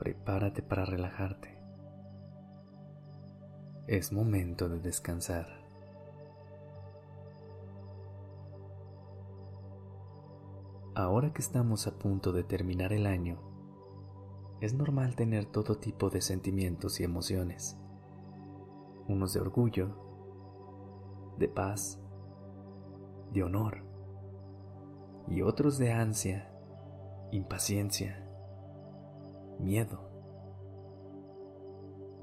Prepárate para relajarte. Es momento de descansar. Ahora que estamos a punto de terminar el año, es normal tener todo tipo de sentimientos y emociones. Unos de orgullo, de paz, de honor y otros de ansia, impaciencia, miedo.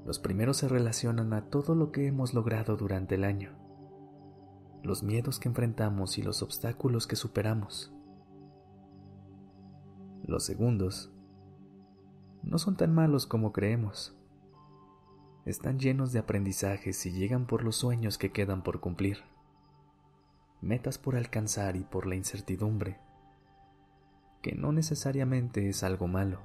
Los primeros se relacionan a todo lo que hemos logrado durante el año, los miedos que enfrentamos y los obstáculos que superamos. Los segundos no son tan malos como creemos. Están llenos de aprendizajes y llegan por los sueños que quedan por cumplir metas por alcanzar y por la incertidumbre, que no necesariamente es algo malo.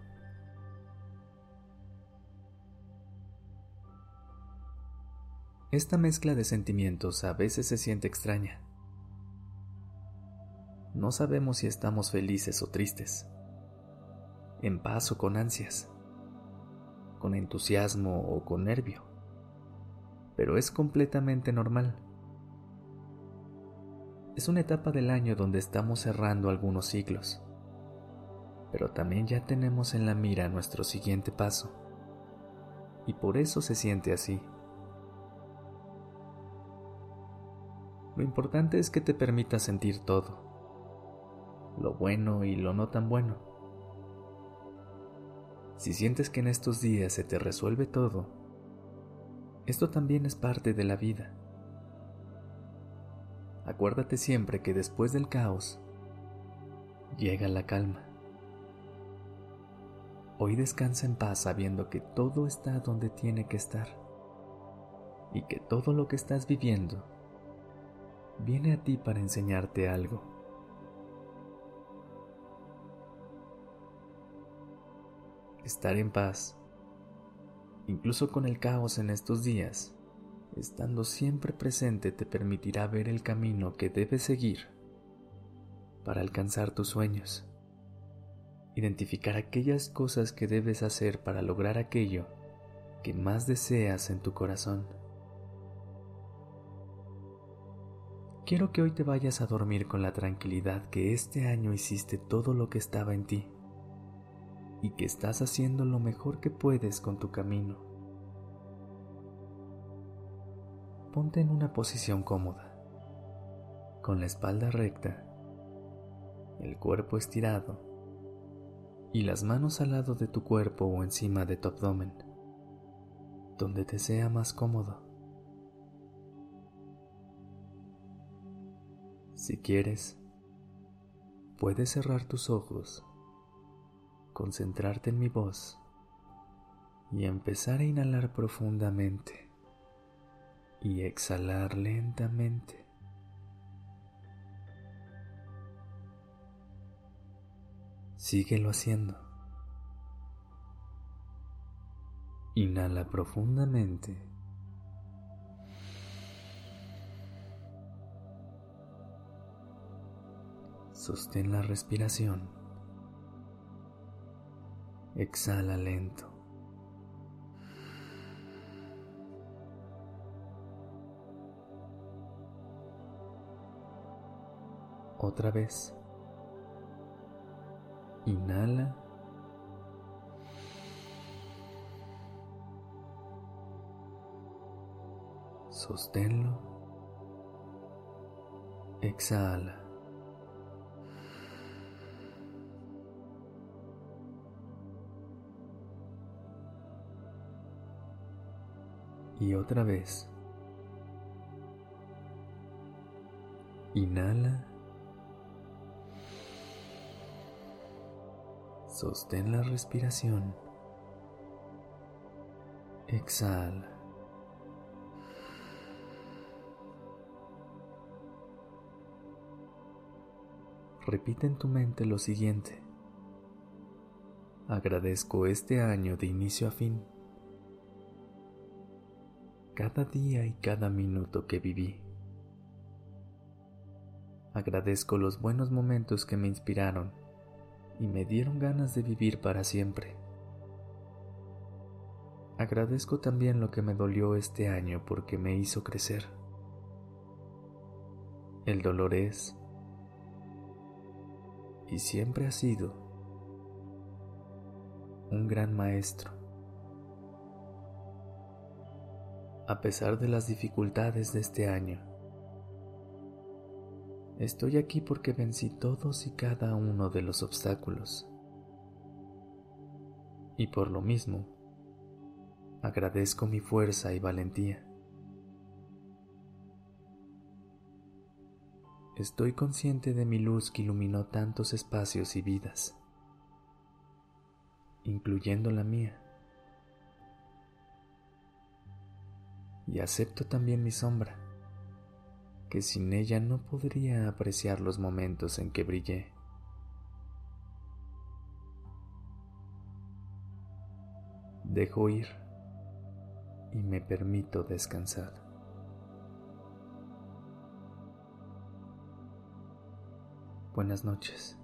Esta mezcla de sentimientos a veces se siente extraña. No sabemos si estamos felices o tristes, en paz o con ansias, con entusiasmo o con nervio, pero es completamente normal. Es una etapa del año donde estamos cerrando algunos ciclos, pero también ya tenemos en la mira nuestro siguiente paso, y por eso se siente así. Lo importante es que te permitas sentir todo, lo bueno y lo no tan bueno. Si sientes que en estos días se te resuelve todo, esto también es parte de la vida acuérdate siempre que después del caos llega la calma. Hoy descansa en paz sabiendo que todo está donde tiene que estar y que todo lo que estás viviendo viene a ti para enseñarte algo. Estar en paz, incluso con el caos en estos días, estando siempre presente te permitirá ver el camino que debes seguir para alcanzar tus sueños, identificar aquellas cosas que debes hacer para lograr aquello que más deseas en tu corazón. Quiero que hoy te vayas a dormir con la tranquilidad que este año hiciste todo lo que estaba en ti y que estás haciendo lo mejor que puedes con tu camino ponte en una posición cómoda, con la espalda recta, el cuerpo estirado y las manos al lado de tu cuerpo o encima de tu abdomen, donde te sea más cómodo. Si quieres, puedes cerrar tus ojos, concentrarte en mi voz y empezar a inhalar profundamente y exhalar lentamente. Síguelo haciendo. Inhala profundamente. Sostén la respiración. Exhala lento. Otra vez. Inhala. Sosténlo. Exhala. Y otra vez. Inhala. Sostén la respiración Exhala. Repite en tu mente lo siguiente. Agradezco este año de inicio a fin. Cada día y cada minuto que viví. Agradezco los buenos momentos que me inspiraron y me dieron ganas de vivir para siempre. Agradezco también lo que me dolió este año porque me hizo crecer. El dolor es y siempre ha sido un gran maestro. A pesar de las dificultades de este año, estoy aquí porque vencí todos y cada uno de los obstáculos. Y por lo mismo, agradezco mi fuerza y valentía. Estoy consciente de mi luz que iluminó tantos espacios y vidas, incluyendo la mía. Y acepto también mi sombra, que sin ella no podría apreciar los momentos en que brillé. Dejo ir y me permito descansar. Buenas noches.